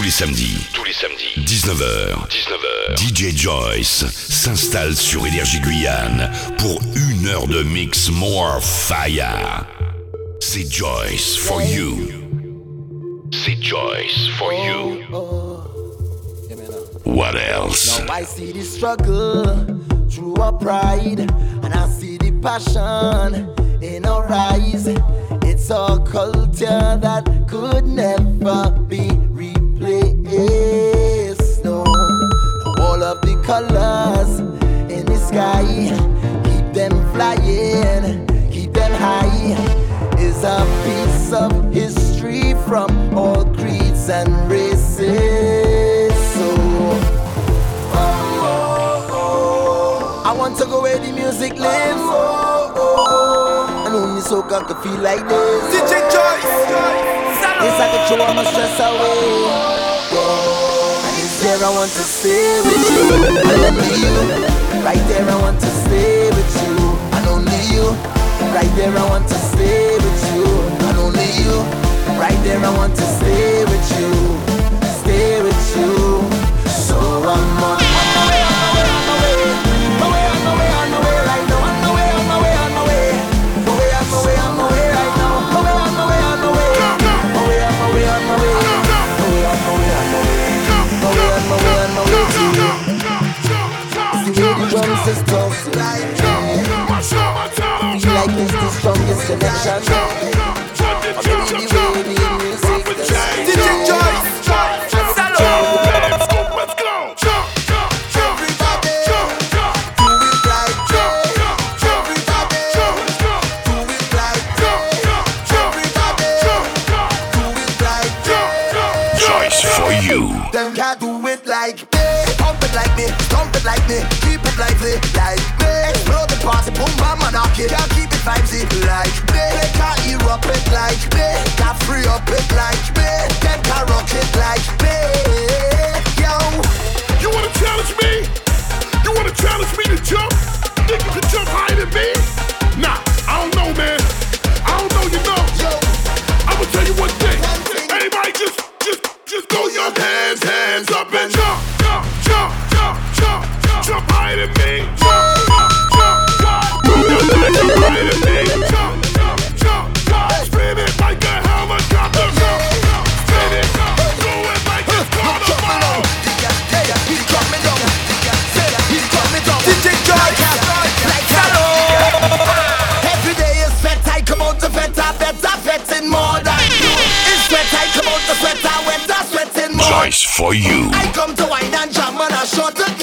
Tous les samedis. Tous les samedis. 19h. 19h. DJ Joyce s'installe sur Énergie Guyane pour une heure de mix more fire. C'est Joyce for you. C'est Joyce for you. What else? Now I see the struggle through our pride, and I see the passion in our eyes. It's a culture that could never be replaced. No, all of the colors in the sky, keep them flying, keep them high. Is a piece of history from all creeds and races. So. I want to go where the music lives. Oh, oh, oh. And only soca could feel like this. DJ Joyce. Yes, I can throw all my stress away. Yeah. And it's there I want to stay with you. Only you. Right there I want to stay with you. And only you. Right there I want to stay with you. And only you. Right there I want to stay with you. Stay with you. So I'm on. Is tough. Feel like it's the strongest connection. DJ me, stomp it like me, keep it lively like me. Explode the party, boom bam and knock it. Can't keep it vibesy like me. They can't erupt it like me. Can't free up it like me. Them can't rock it like me. Yo, You wanna challenge me? You wanna challenge me to jump? For you. I come to wine and jam and I sure to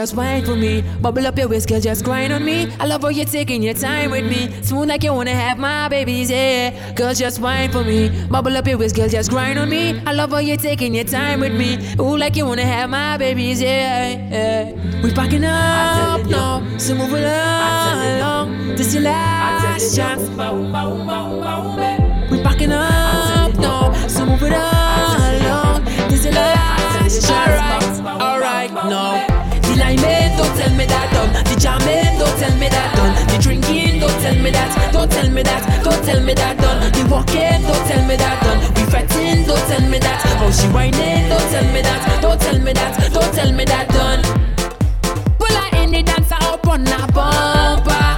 just wine for me. Bubble up your waist, girl, just grind on me. I love how you're taking your time with me. Smooth like you wanna have my babies, yeah. Girl, just wine for me. Bubble up your waist, girl, just grind on me. I love how you're taking your time with me. Ooh, like you wanna have my babies, yeah. yeah. We packing up now, so move along. This your last chance. We packing up now, so move it along. This your last chance. Alright, alright, no. Liming, don't tell me that done. The jamming, don't tell me that done. The drinking, don't tell me that. Don't tell me that. Don't tell me that done. The walking, don't tell me that done. We fretting, don't tell me that. Oh, she whining, don't tell me that. Don't tell me that. Don't tell me that done. Pull her in the dancer up on a bumper.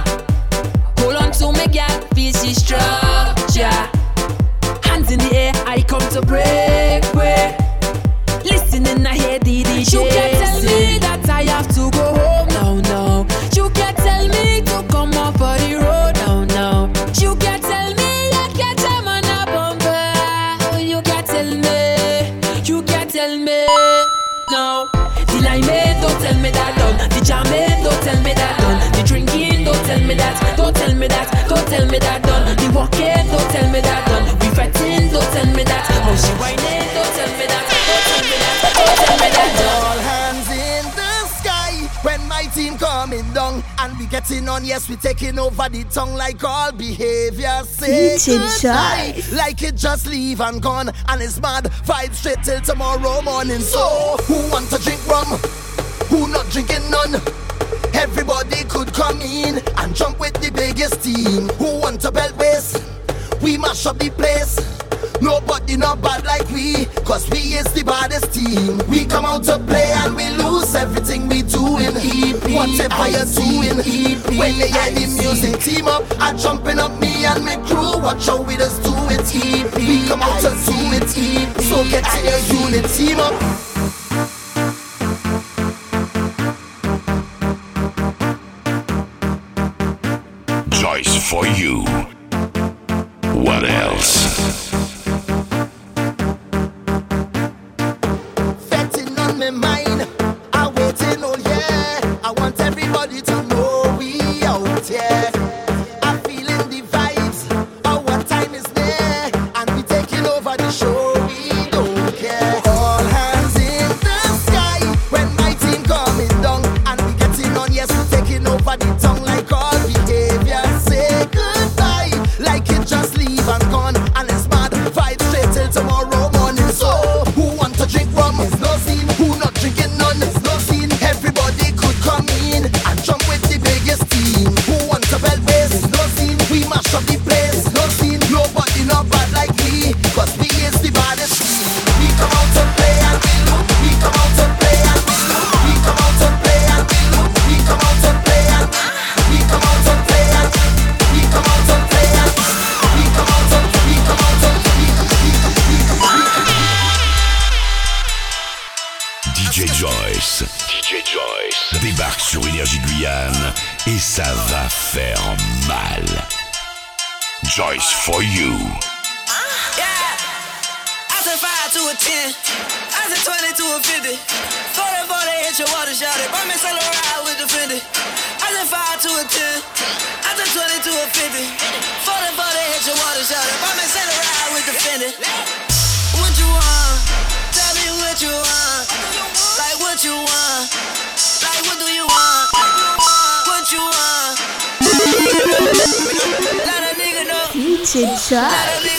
Me that. Don't tell me that. Don't tell me that done. The walking, don't tell me that done. We fretting, don't tell me that. How she whining, don't tell me that. Don't tell me that. Don't tell me that. All hands in the sky when my team coming down and we getting on. Yes, we taking over the tongue like all behavior. Say DJ goodbye, Joyce. like it just leave and gone. And it's mad vibe straight till tomorrow morning. So who want to drink rum? Who not drinking none? Everybody could come in and jump with the biggest team. Who want to belt waist? We mash up the place. Nobody not bad like we, cause we is the baddest team. We come out to play and we lose everything we do doing. EP, whatever you're doing. EP, when they hear the music, team up, I jumping up me and my crew. Watch how we just do it. EP, we come out to do it. EP, so get to your unit, team up. For you. 蛇。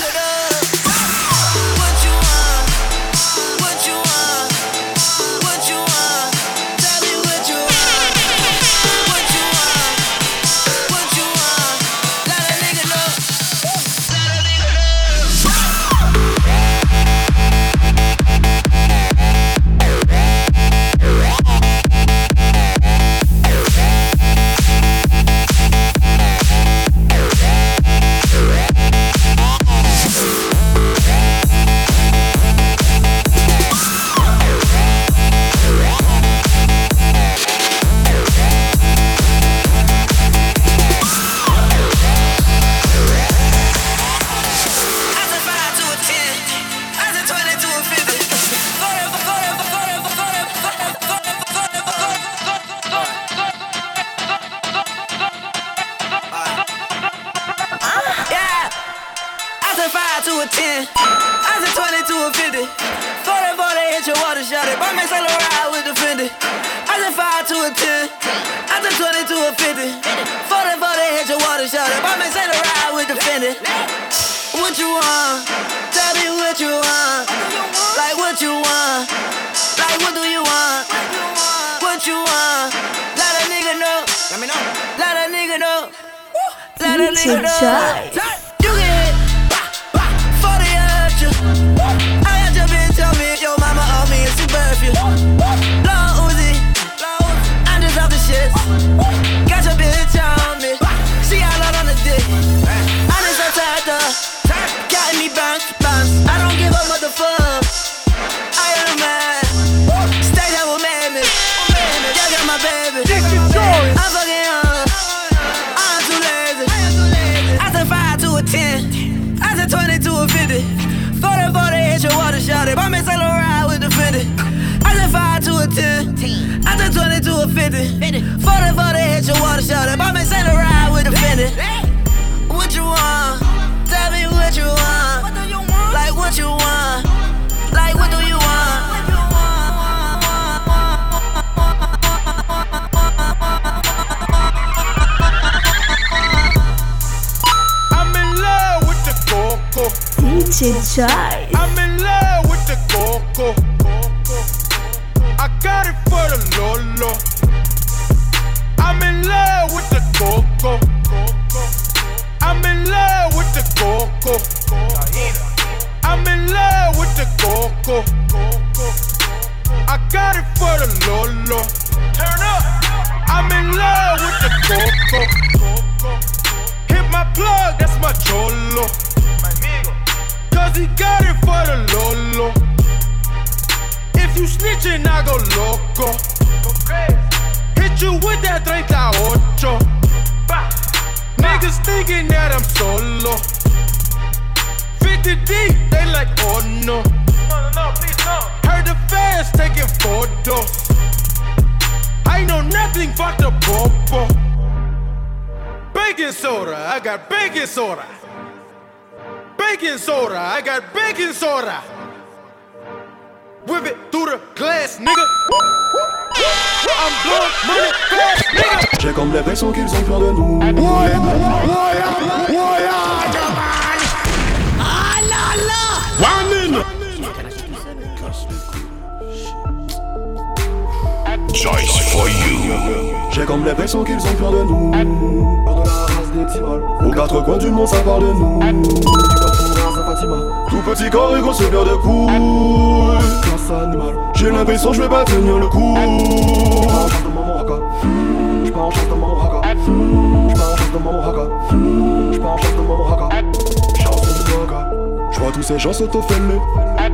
time. got baking soda. Baking soda, I got baking soda. Whip it through the glass, nigga. I'm blowing money. J'ai comme les vaisseaux qu'ils ont de nous. Ah aux quatre coins du monde, ça parle de nous. Ah. Tout petit corps et grosse paire de couilles. J'ai l'impression que je vais pas tenir le coup. Ah. J'pars en chasse dans mon haka. J'pars en chasse dans mon haka. J'pars en chasse dans mon haka. Tous ces gens s'autofellent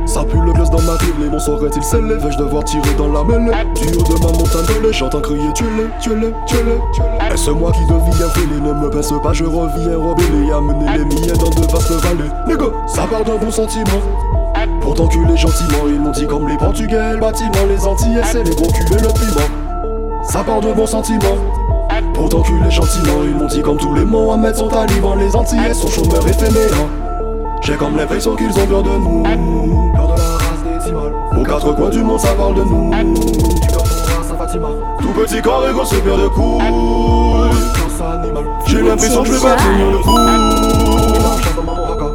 Ça pue le blues dans ma ville, les mots sauraient-ils scellés Vais-je devoir tirer dans la mêlée? Du haut de ma montagne de j'entends crier Tue-les, tue-les, tue-les Est-ce moi qui deviens fêlé Ne me baisse pas, je reviens rebellé Amener les miens dans de vastes vallées. Nego, ça part d'un bon sentiment. Pourtant que les gentiment, ils m'ont dit comme les Portugais, le bâtiment, les Antilles, c'est les gros culs et le piment. Ça part de bons sentiments. Pourtant que les gentiment, ils m'ont dit comme tous les mots, à mettre sont talibans, les Antilles sont chômeurs et. J'ai comme l'impression qu'ils ont peur de nous, peur de la race décimale. Aux quatre coins du monde, ça parle de nous. Du Caporas à Fatima, tout petit corps et grosse paire de couilles. J'ai l'impression que je vais pas tenir le coup. Je pars en chasse dans mon haka.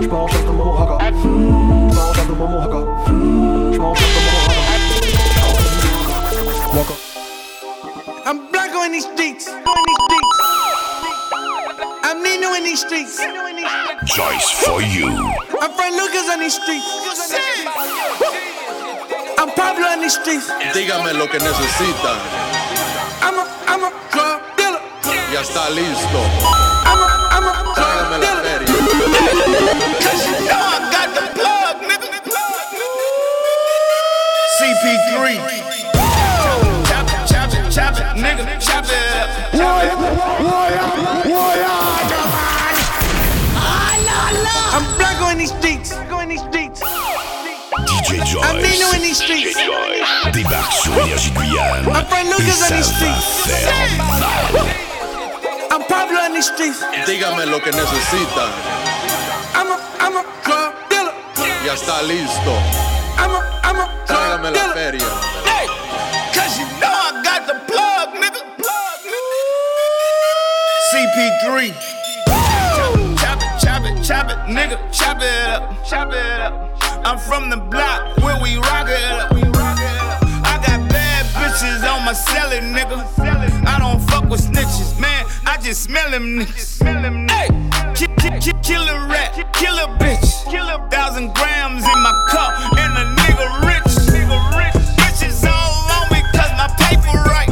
Je pars en chasse dans mon haka. Je pars en chasse dans mon haka. I'm Blanco in these streets. I'm Nino in these streets. Joyce for you. I'm Frank Lucas on these streets. I'm Pablo on these streets. Dígame lo que necesitan. I'm a, I'm a drug dealer. Ya está listo. I'm a, I'm a drug Tráigame la dealer. feria. Cause you know I got the plug, nigga. CP3. Chop it, chop it, chop it, nigga. Chop it up. Chop it I'm in these streets. DJ Joyce. I'm Nino in these DJ streets. Joyce débarque sur Énergie Guyane. I'm Frank Et Lucas ça on these va streets. faire. I'm Pablo on these streets. Dígame lo que necesitan. I'm a, I'm a drug dealer. Ya está listo. I'm a, I'm a Tráigame drug la dealer. feria. Hey, cause you know I got the plug, nigga. Plug, CP3. Chop it, chop it, chop it, nigga. Chop it up, chop it up. I'm from the block where we rock it up. I got bad bitches on my celly, nigga. I don't fuck with snitches, man. I just smell them niggas. Hey, ki- ki- ki- kill a rat, kill a bitch. Thousand grams in my cup, and a nigga rich. Bitches all on me 'cause my paper right.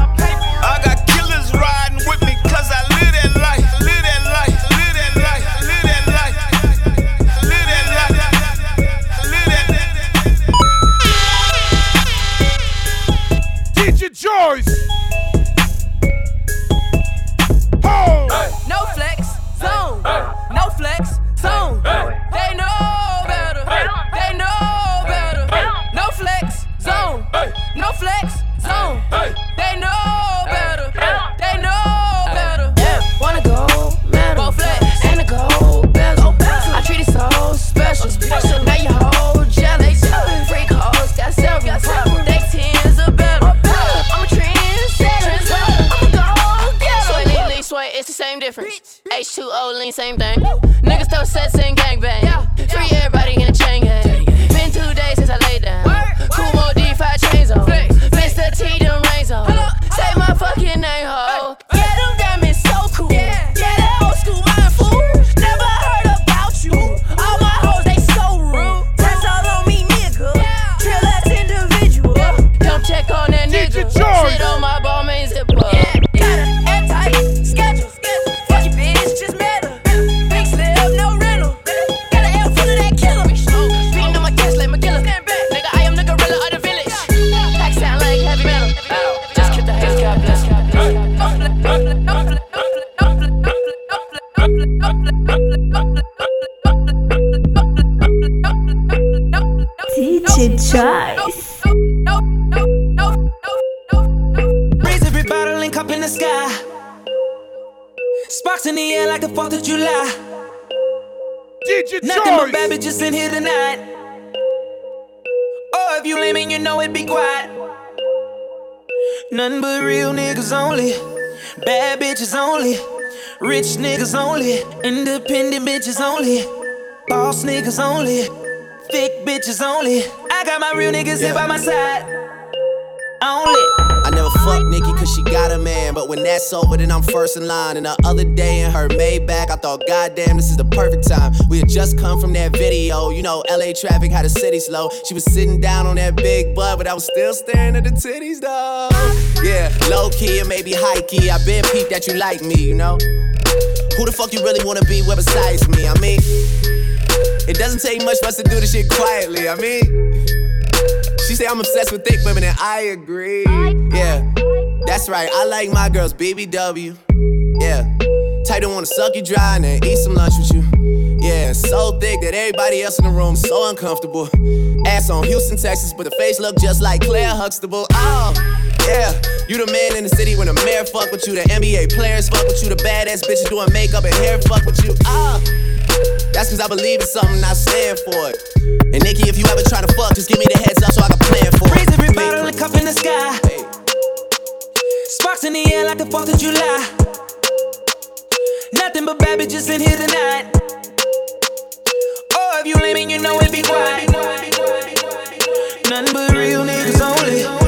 Same thing. But bad Joyce. bitches in here tonight. Oh, if you lame you know it, be quiet. Nothing but real niggas only. Bad bitches only. Rich niggas only. Independent bitches only. Boss niggas only. Thick bitches only. I got my real niggas here by my side. Only. Fuck Nikki cause she got a man. But when that's over, then I'm first in line. And the other day in her Maybach, I thought, goddamn, this is the perfect time. We had just come from that video. You know, LA traffic had the city slow. She was sitting down on that big butt, but I was still staring at the titties, though. Yeah, low key and maybe high key. I been peeped that you like me, you know? Who the fuck you really wanna be with besides me? I mean, It doesn't take much for us to do this shit quietly. I mean, say I'm obsessed with thick women, and I agree. Yeah, that's right. I like my girls BBW. Yeah, type to wanna suck you dry and then eat some lunch with you. Yeah, so thick that everybody else in the room so uncomfortable. Ass on Houston, Texas, but the face look just like Claire Huxtable. Oh. Yeah, you the man in the city when the mayor fuck with you, the NBA players fuck with you, the badass bitches doing makeup and hair fuck with you. Ah, that's cause I believe in something, I stand for it. And Nikki, if you ever try to fuck, just give me the heads up so I can plan for it. Raise every bottle and cup in the sky. Sparks in the air like the 4th of July. Nothing but bad bitches in here tonight. Oh, if you lame and you know it, be quiet. Nothing but real niggas only.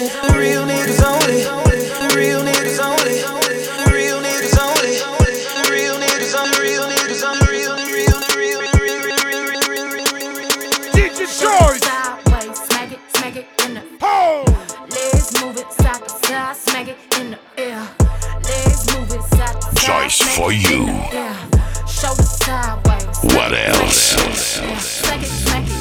Bad bitches only. The real niggas only. The real niggas only. The real niggas only. The real niggas only. Real niggas only. Real, real, real, DJ Joyce. Sideways, smack it, smack it in the oh. Legs move it side to side, smack it in the air. Legs move it side to side. Joyce for you. Shoulder sideways. What else? Smack it, smack it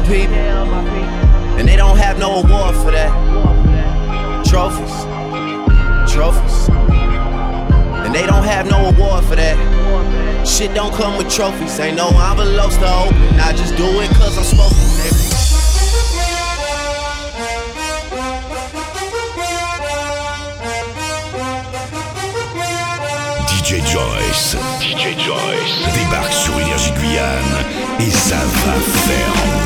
my people. And they don't have no award for that. Trophies, trophies. And they don't have no award for that. Shit don't come with trophies. Ain't no envelopes to open. I just do it cause I'm supposed to, nigga. DJ Joyce, DJ Joyce débarque sur Énergie Guyane et ça va faire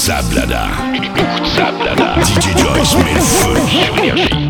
Écoute ça, Blada. Écoute ça. DJ Joyce met le feu sur Énergie.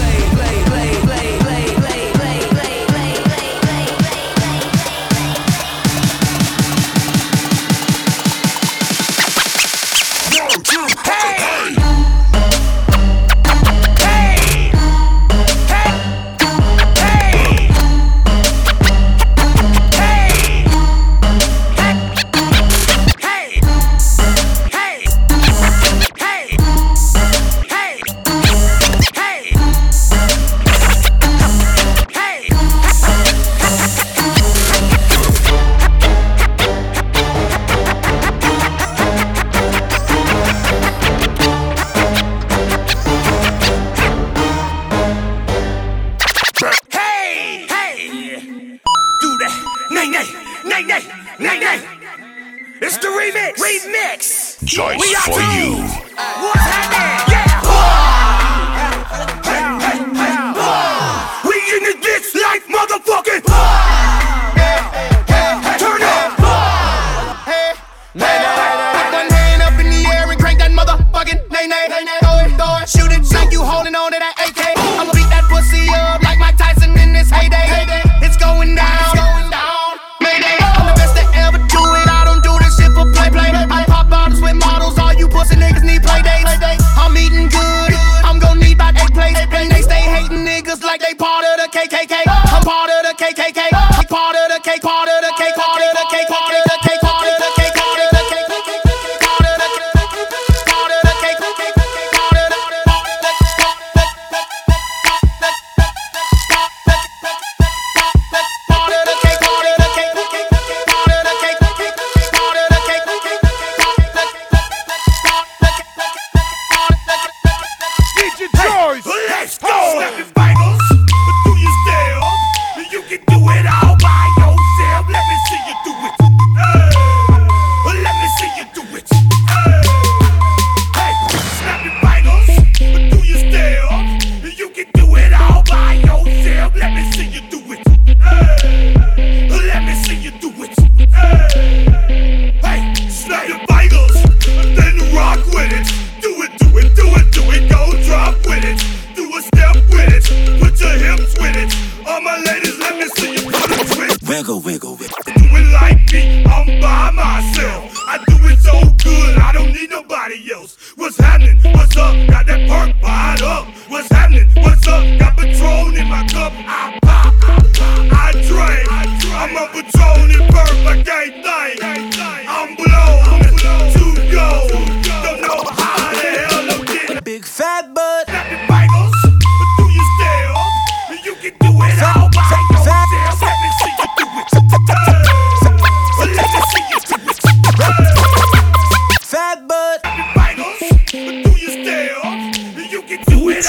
play, play, play, play, play.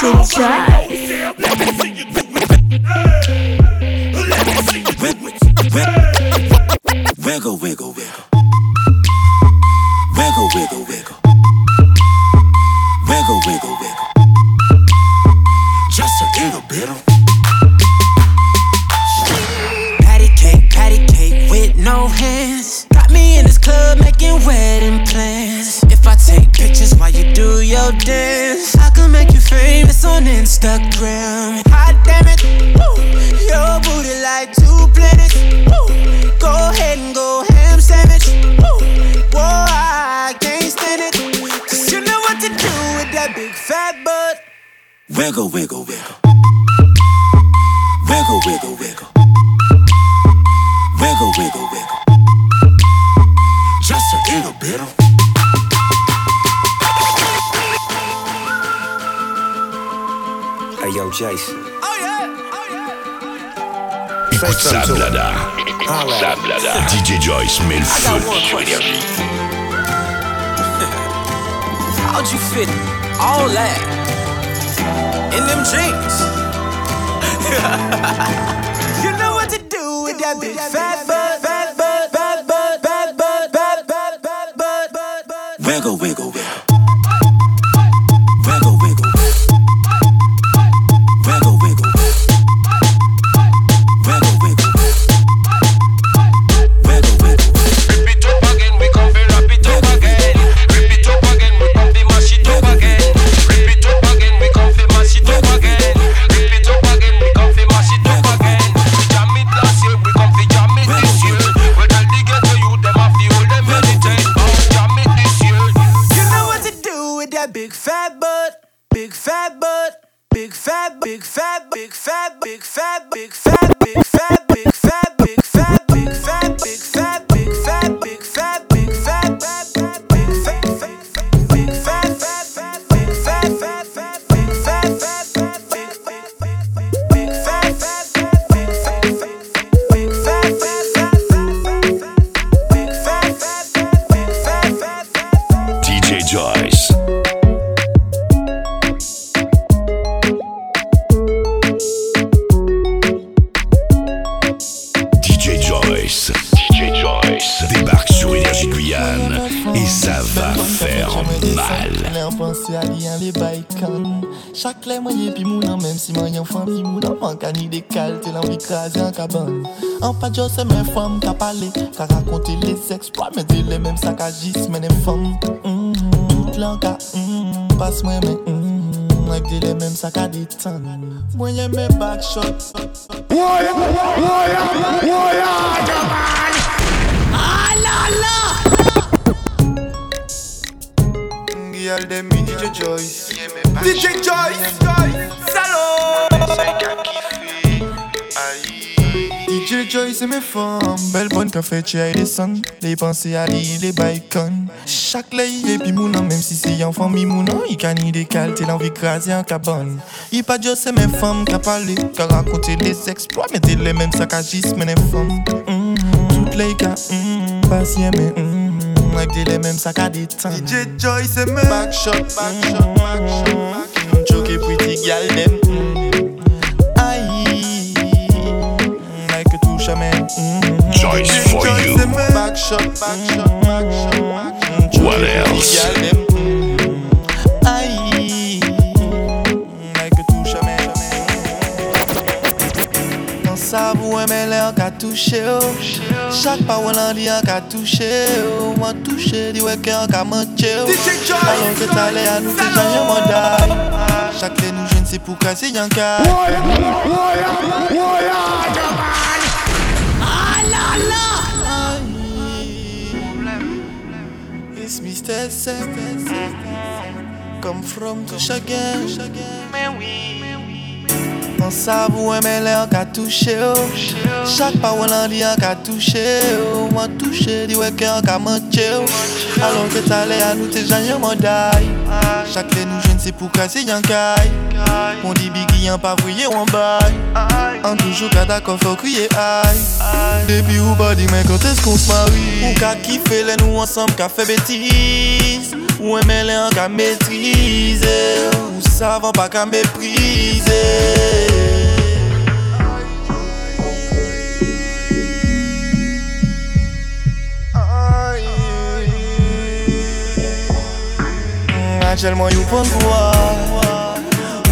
see you Wiggle, wiggle, wiggle. big fat, big fat, big fat, big fat. An ka ni de kalte lan vi krasi an kaban An pa jo se men fam ka pale Ka rakonte les exploits Men de le men sa ka jis men en mm-hmm. Tout lan ka mm, Pas mwen men mm, Ak de le men sa ka detan Mwen ye men back shot. Woya, Gyal mi DJ Joyce. DJ Joyce. Salaud c'est mes femmes. Belle bonne café, tu as des sons. Les pensées à l'île, les bacon. Chaque lay et puis même si c'est en famille mounan, il gagne des qualités, l'envie crasée en cabane. Il pas Dieu, c'est mes femmes qui a parlé, qui a raconté les exploits, mais c'est les mêmes saccagissent, mais les femmes. Mm-hmm. Toutes les gars, mm, patient, mais mm, avec des les mêmes sacs à détendre. DJ Joy, c'est mes backshot, backshot, backshot, backshot. Choqué, pretty gal, them. What else? Aïe, touche. Dans sa. Chaque parole en touché, dit ouais qu'un qu'à à nous faire changer mon. Chaque nous jeune, pour casser Yanka. tristesse Comme from tout Mais oui. Nan savou e men le an ka touche yo Chak pa wè lan li an ka touche yo An touche di wè ke an ka manche yo Alon ke talè an nou te janye manday mon dit Biggie en pas voyer en bail En toujours qu'à ta faut crier aïe. Depuis ou pas dit mais quand est-ce qu'on se marie? Ou qu'à kiffer les nous ensemble qu'à fait bêtise Ou aimer les en qu'à maîtriser. Ou savant pas qu'à mépriser. Actuellement, you prends quoi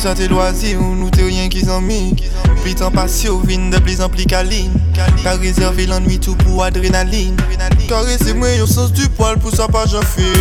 sa te loazi ou nou te rien ki zanmi Pli tan pasi ou vin de pli zanpli kalin Ka rezerve l'anoui tou pou adrenalin Karese mwen yon sens du poal pou sa pa jan fil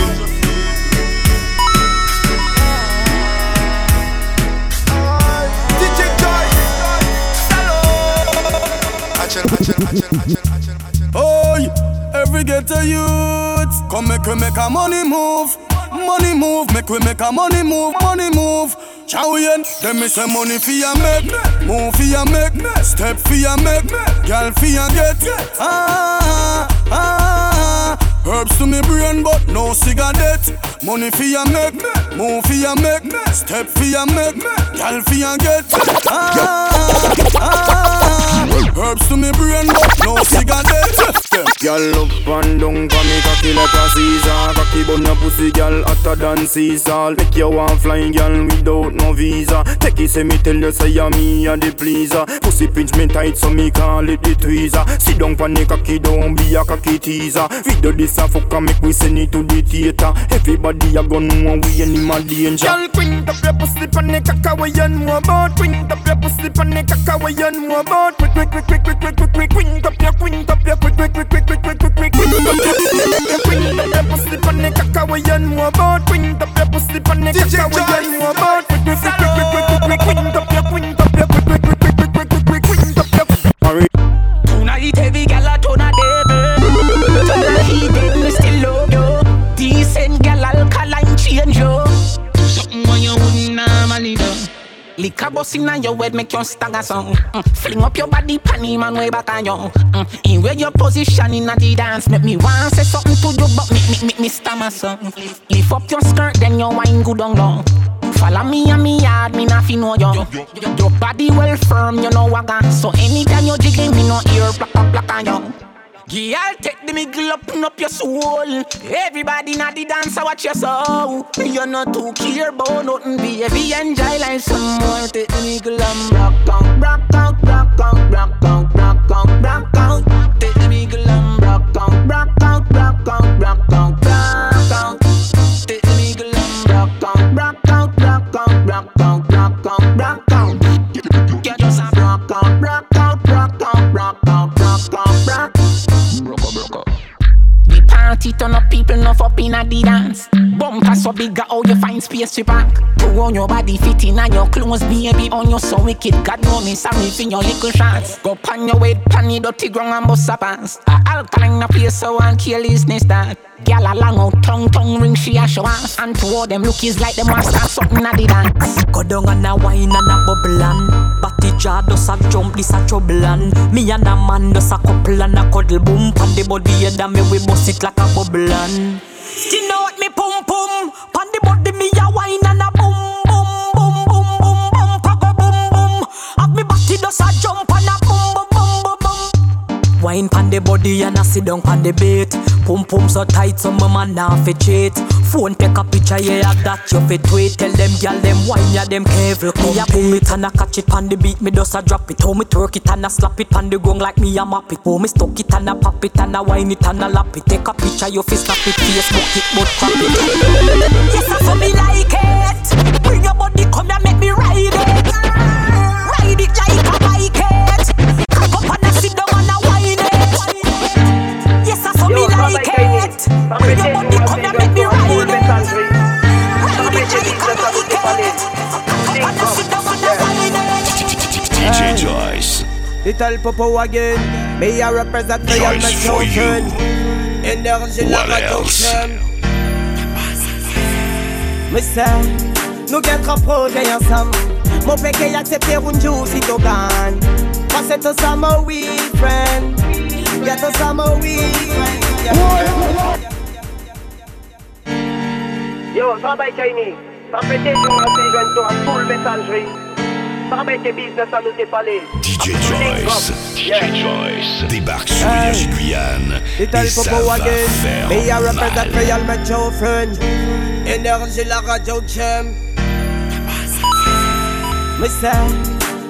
Oy, every ghetto youth, come make we make a money move, money move, make we make a money move, money move. Chow-yen, them me say money for ya make, move for ya make, step for ya make, girl for ya get. Ah, ah. Herbs to me brain, but no cigarette. Money for ya make, move for ya make, step for ya make, girl for ya get. Ah, ah. Herbs to me brain, but no cigarette. Girl up and down for me cocky like a Caesar Cocky bun your pussy girl hotter than sea salt Make you want flying girl without no visa Take it say me tell you say you me a the pleaser Pussy pinch me tight so me call it the tweezer Sit down for the cocky don't be a cocky teaser Video this a fuck and make we send it to the theater Everybody a gun know we in my danger Girl, quint up your pussy the caca where you know about. Quint up your pussy the caca where you know about. Quick, quick, quick, quick, quick, quick, quick, quick. Quint up your, quint up your, quick, quick, quick, quick, quick, quick, quick, quick, quick. We you know about. Bring about. Do Liquor bust inna your head, make you stagger song. Mm. Fling up your body, panty man way back on you. Mm. In where your position inna the dance, make me want say something to you, but me me me, me stammer song. Lift up your skirt, then your wine good on long. Follow me and me yard, me not fi know you. Your body well firm, you know I got. So anytime you jiggling, me no ear black on you. Girl, take the middle up, up your soul. Everybody na the dance, watch your soul. You're not too care about nothing, baby. Enjoy life some more. Take the middle and rock out, rock out, rock out, rock out, rock out, rock out. Take the middle and rock out, rock out, rock out, rock out, rock out. Take the middle rock out, rock out, rock out, rock out, rock out. Party turn up, people enough up in a the dance. Bumper so big, how you find space to park. Put on your body fitting and your clothes, baby, on your so wicked. God know me, sorry for your little shots. Go pan your weight, pan the dirty ground and bust a pants. A alkaline a place so one carelessness that. Gyal a long out tongue, tongue ring she a show off. And of them look is like them want start something a the dance. Go down and a wine and a bubble and Batty jar does a jump, this a trouble and Me and a man does a couple and a cuddle boom Pan the body head and me we bust it like a bubble and Skin out me pum pum Pan the body me a wine and a boom boom boom boom boom boom Pago boom boom Have me body does a jump and a Wine pan the body and a sit down pan the bait Pum pum so tight so my man nah fi cheat. Phone take a picture yeah that you fi tweet. Tell them gyal them wine ya them careful. Me a pull it and a catch it pan the beat. Me does a drop it. How me twerk it and a slap it pan the gong like me a map it. How me stuck it and a pop it and a wine it and a lap it. Take a picture you fi snap it. Facebook it but crap it. Yes I so me like it. Bring your body come here make me ride it DJ Joyce. Little Popo again, me a represent for your Joyce you. children. Énergie la What else? production. Me say, nous get trop projet ensemble. Mon péché accepté un jour si tu gagnes. Passe to summer we friend. Get to summer we friend. Yo, travail Chinese. Ça fait des jours à ces jeunes toi, full messagerie. Travail tes business à nous t'es parlé. DJ Joyce. DJ Joyce débarque sur Énergie Guyane. et Little ça Popo va again, faire me a mal. represent for your metro friend. Énergie la radio chem. Me say,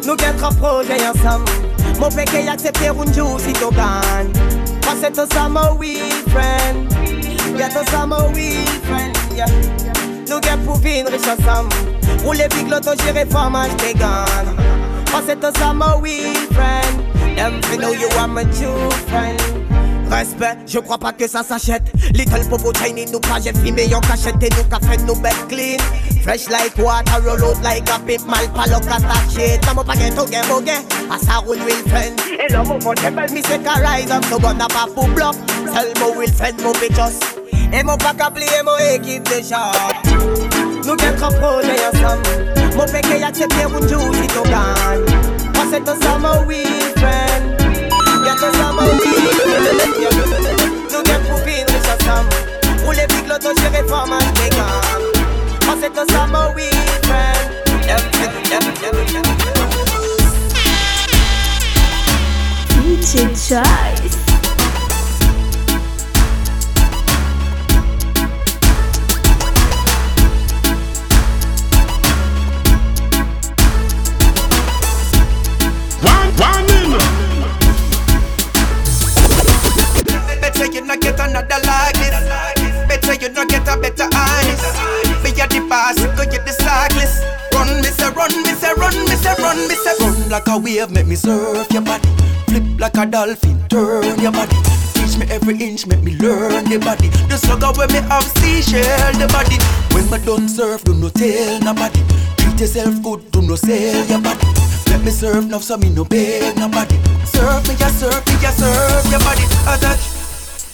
nous get trop projet ensemble. Mon péché accepté un jour si tu gagnes. Passe to summer we friend. Summer we friend. Nous get pour vivre riche ensemble. Rouler big loto, gérer fromage vegan. Passe to summer we friend. Them fi know you are my true friend. Respect, je crois pas que ça s'achète. Little Popo Tiny nous pas j'ai filmé en cachette et nous qu'a fait nous bête clean. Fresh like water, roll out like a pip mal palo shit. Tamo pa get to get boge, a rule will friend. Et l'homme faut te Me say can rise up, so gonna pas pour. Tell mo will friend mo bitches. Et mon pas qu'à plier mo équipe de shot. Nous get trop projet ensemble. Mon péché accepté un jour si tu gagnes. Passe to summer we friend. To summer we friend. Nous get pour vivre riche ensemble. Rouler big to summer we friend. Yep, yep, yep, yep, yep. DJ Joyce. Another like this. Better you not get a better honest. Be a the go get the cyclist. Run, me say run, me say run, me say run, me say run like a wave, make me surf your body. Flip like a dolphin, turn your body. Teach me every inch, make me learn the body. The slugger when me have seashell the body. When me done surf, do no tell nobody. Treat yourself good, do no sell your body. Let me serve now, so me no beg nobody. Serve me, ya serve me, ya serve your body. Attach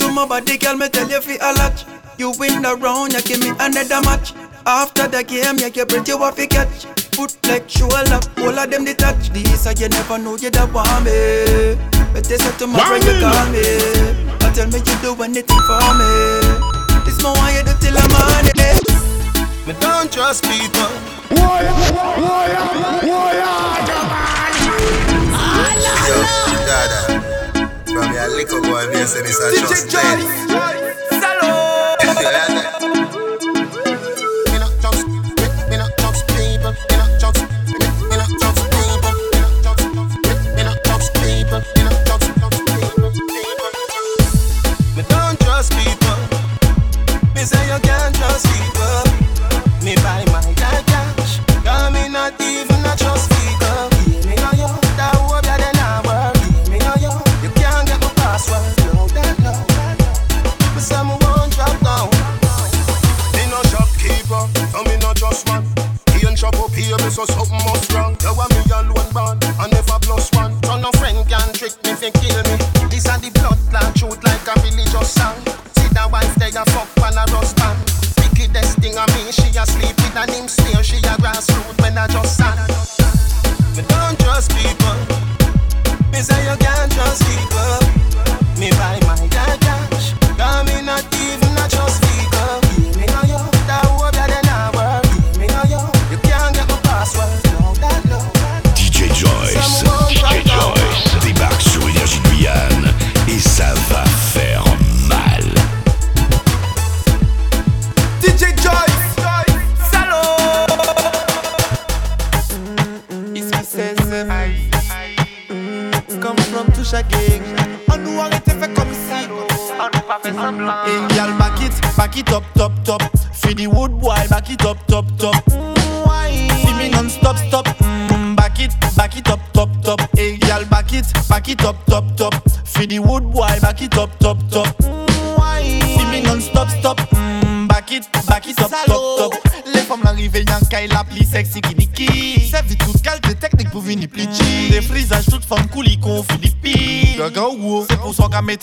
to my body, girl, me tell you fi a lot. You win the round, you give me another match. After the game, yeah, you pretty what fi catch. foot like shoulder. All of them detach. touch this, so you never know you don't want me. But they say tomorrow you call me. Or tell me you do anything for me. This more why you do till I'm on it. Me don't trust people. Why, why, why, Yo, Dada. From your liquor boy, me say this a trust lady.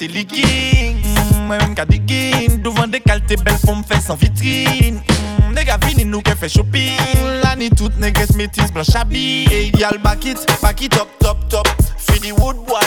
te likin Mwen mm, mwen ka digin Douvan dekalte bel pou m fè san vitrin mm, Nega vini nou ke fè shopping. Lani tout neges metis blanche abli E yal bakit, bakit top top top. Fini wood boy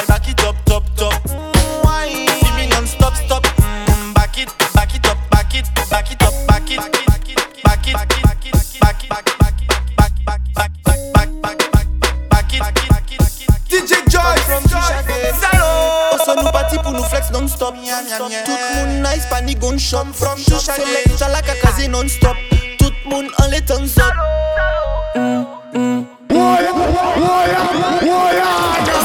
Tout moun nice pa ni gunshot Jou chalek chalak a kazi non-stop Tout moun an le tan zot mm, mm. Woya, woya, woya Tout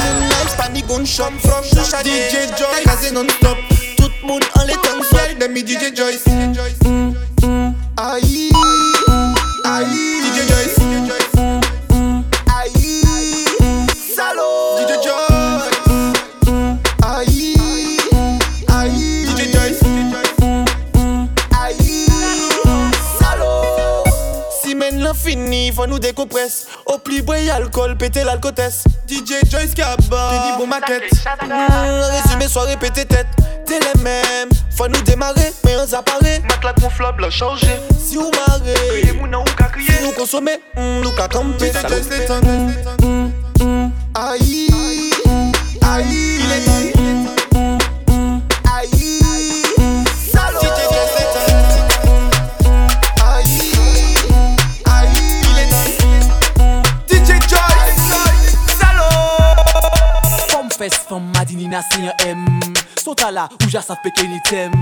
moun nice pa ni gunshot Jou chalek DJ Joy kazi non-stop Tout moun an le tan zot Demi DJ Joyce mm, Ayi faut nous décompresse Au plus boy alcool, péter l'alcotesse DJ Joyce Kaba. Fini bon maquette. mmh, Résumé soirée pété tête. T'es les mêmes. Faut nous démarrer, mais on apparaît Matelas gonflable a changé. Si vous marrez. Criez moun ou ka crier. Si nous consommer, mmh, nous qu'à camper DJ Joyce les temps. Aïe, Aïe, Yes, femme Madinina, c'est un M. Sauta là, ou j'assape peke ni tem.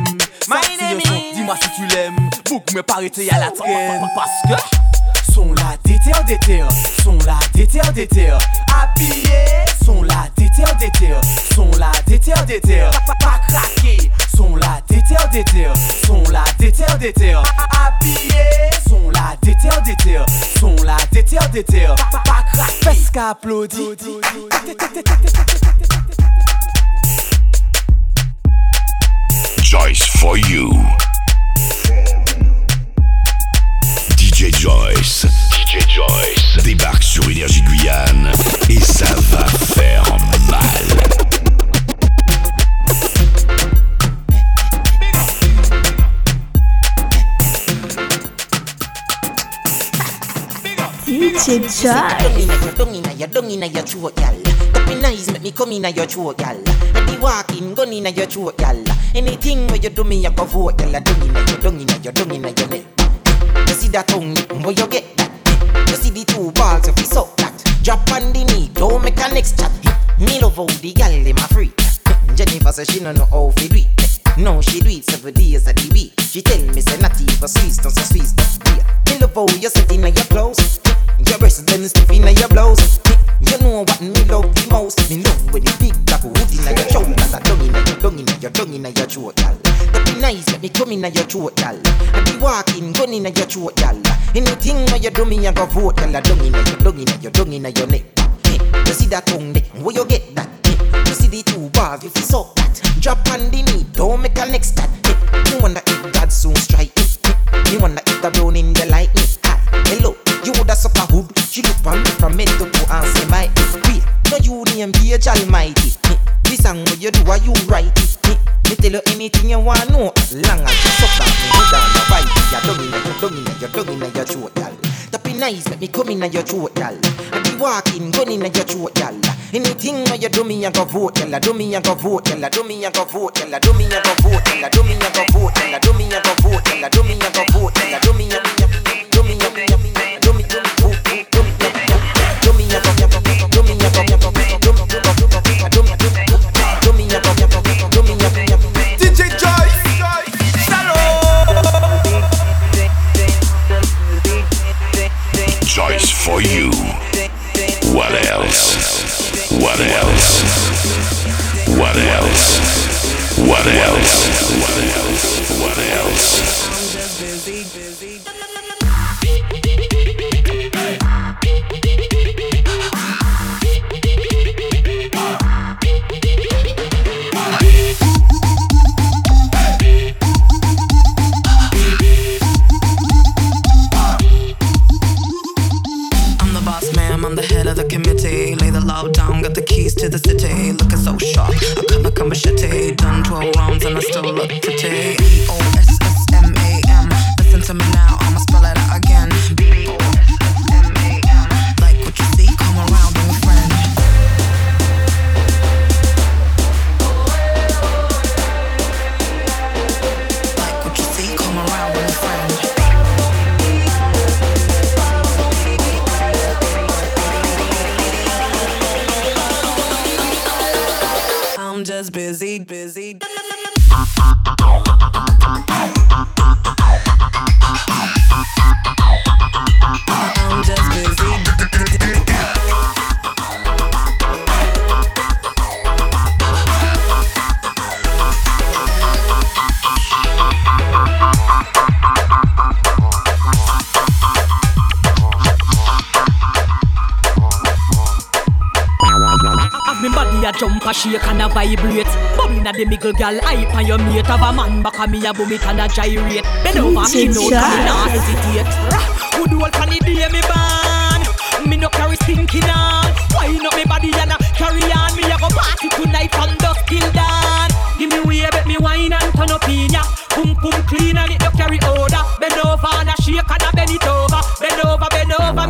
Sa si yon son, dis-moi si tu l'aimes. Bouk me parete à la traîne. Oh, oh, oh, Parce que, sont la déterre déterre. Sont la déterre déterre. Habillé, sont la déterre déterre. Sont la déterre déterre. Pas craqué, sont la déterre déterre. Sont la déterre déterre. Habillé, sont la déter déter Son la déter déter Pas ka applaudi Joyce for you. DJ Joyce, DJ Joyce débarque sur Énergie Guyane et ça va faire mal. DJ Joyce. Dung inna your, dung inna your throat, gal. Up in eyes make me come inna your throat, gal. And the walking gun inna your throat, gal. Anything where you do me, I go vote, gal. Dung inna your, dung inna your, dung inna your neck. You see that tongue, where you get that? You see the two balls, if you suck that. Drop on the knee, don't make a next chat. Me love how the a free. Jennifer she no know how to do it. No, she do it seven days a the week. She tell me say not even Swiss, don't say Swiss, that's beer. Me love how you sit inna your clothes. Your breasts them stiff inna your blouse. You know what me love the most. Me love with the big black hood inna your throat. That's a dung inna your, dung inna your, dung inna your throat, gal. That be nice, let me come inna your throat, gal. I be walking, gun inna your throat, gal. Anything where you do me, I go vote, gal. Dung inna your, dung inna your, dung inna your neck. Hey, You see that tongue there? Where you get that? Hey, You see the two bars? If you suck that, drop on the knee, don't make a next that. Hey, Me wonder if God soon strike. Hey, Me wonder if the brown in She look on me from head to toe and say my wait. No you name page almighty. This song what you do, are you it? Me tell you anything you want know. As long as you suck that me, hold on the right. You're dung inna your, dung inna your, dung inna your throat. That be nice, make me come inna your throat, gal. I be walking, gun inna your throat, gal. Anything where you do me, I go vote, gal. Do me, I go vote, gal. Do me, I go vote, gal. Do me, I go vote, gal. Do me, I go vote, gal. Do me, I go vote, gal. Do me, I go vote, gal. Do me, I go vote, gal. Do me, I go, do me, else? What else? What else? What else? What else? What else? And I still look pretty. Shake and a vibrate. Bubbling a the middle gal hype on your mate. Have a man back a me a boom it and a gyrate. Bend over skin out and not hesitate. Good old funny day me born Me no carry stinking on Wine up me body and a carry on. Me a go party tonight from dusk till dawn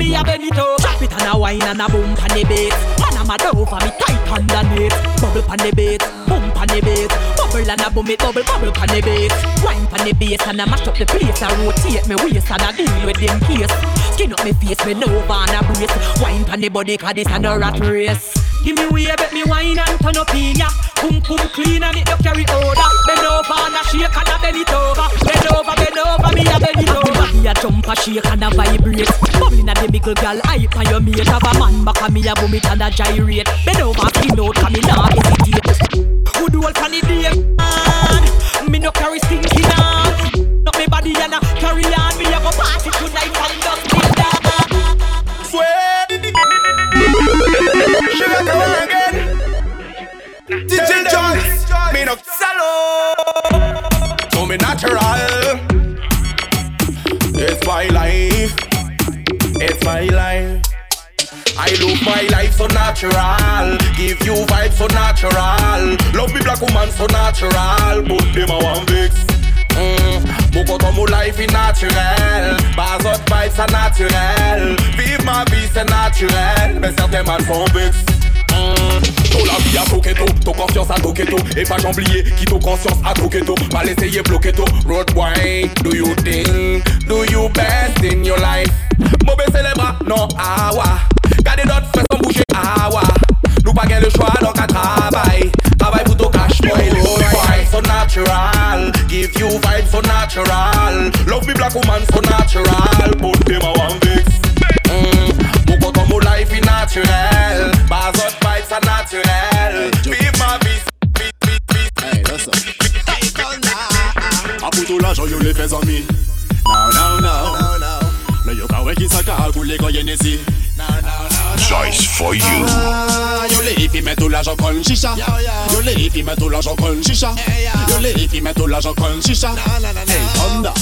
me a bend it over Chop it and a wine and a boom pan the bass Man a mad over me tight underneath Bubble pan the bass, boom pan the bass Bubble and a boom it bubble, bubble pan the bass Wine pan the bass and a mash up the place. I rotate me waist and a deal with them case. Skin up me face, bend over and a brace. Wine pan the body cause this a no rat race Give me way, bet me wine and turn up in ya. Pum pum clean and it no carry odor. Bend over and a shake and a bend it over. Bend over, bend over, me a bend it over. Body a jump a shake and a vibrate. Bubbling a the middle gal hype on your mate. Have a man back a me a boom it and a gyrate. Bend over, skin out, cause me nah hesitate Good old funny day, man. Me no carry stinking on Not me body and a carry on. Me a go party tonight from dusk Sugar come on again. DJ Joyce. Me no salo. So me natural. It's my life. It's my life. I look my life so natural. Give you vibes so natural. Love me black woman so natural. Put them a one vex. Mm. Content, mon life est naturel. Bazot vibe, ça naturel. Vive ma vie, c'est naturel. Mais certains mal font bux. Ton la vie à Toketo, ton confiance à Toketo Et pas j'oublier qui ton conscience à Toketo Pas l'essayer bloquer to Road boy, do you think Do you best in your life? Les bras, non, ah ouais Gardez fesses sans bouger, ah ouais Nous pas le choix donc à travail natural Give you vibes so natural Love me black woman so natural But them a one fix content, mon life est naturel Bazot vibes are naturel Vive ma vie Hey, listen. A puto l'argent, yo les fais en mille. No, no, no. Le yo ka weki sa ka koule ko yenesi. Joyce for you. Ah, Yo les hippies mettent tout l'argent con chicha. Yo les hippies mettent tout l'argent con chicha. Yo les hippies mettent tout l'argent con chicha. Hey, Honda.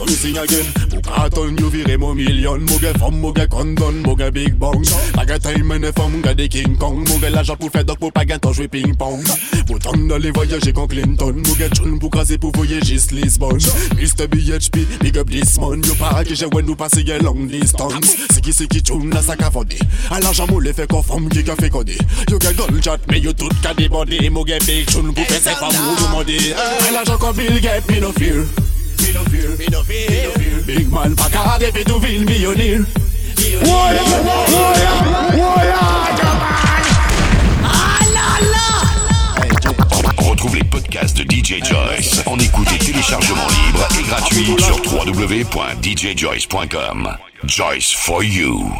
So me sing again. Mo carton you vire mo million. Mo gen fom, mo gen condon, mo gen big bang. Pa gen time mene fom, gen de King Kong. Mo gen l'argent pou fè dok pou pa gen ton jwe ping pong Mo ton dans les voyages kon Clinton Mo gen tchoun pou kaze pou voyager Lisbon Mr. BHP, big up this man. Yo pa ki jè wè nou pase gen long distance. Siki siki tchoun la sa ka fode A l'argent mo le fè kon fom ki ka fè kode Yo gen gun chat, me yo tout ka debode Mo gen big tchoun pou fè se fam ou demande A l'argent kon Bill Gates, me no fear Me no fear, me no fear, me no fear. Big man pa ka defi tou vil millionaire Woya, woya, woya, Retrouve les podcasts de DJ Joyce en écoute et téléchargement libre et gratuit sur www.djjoyce.com. Joyce for you.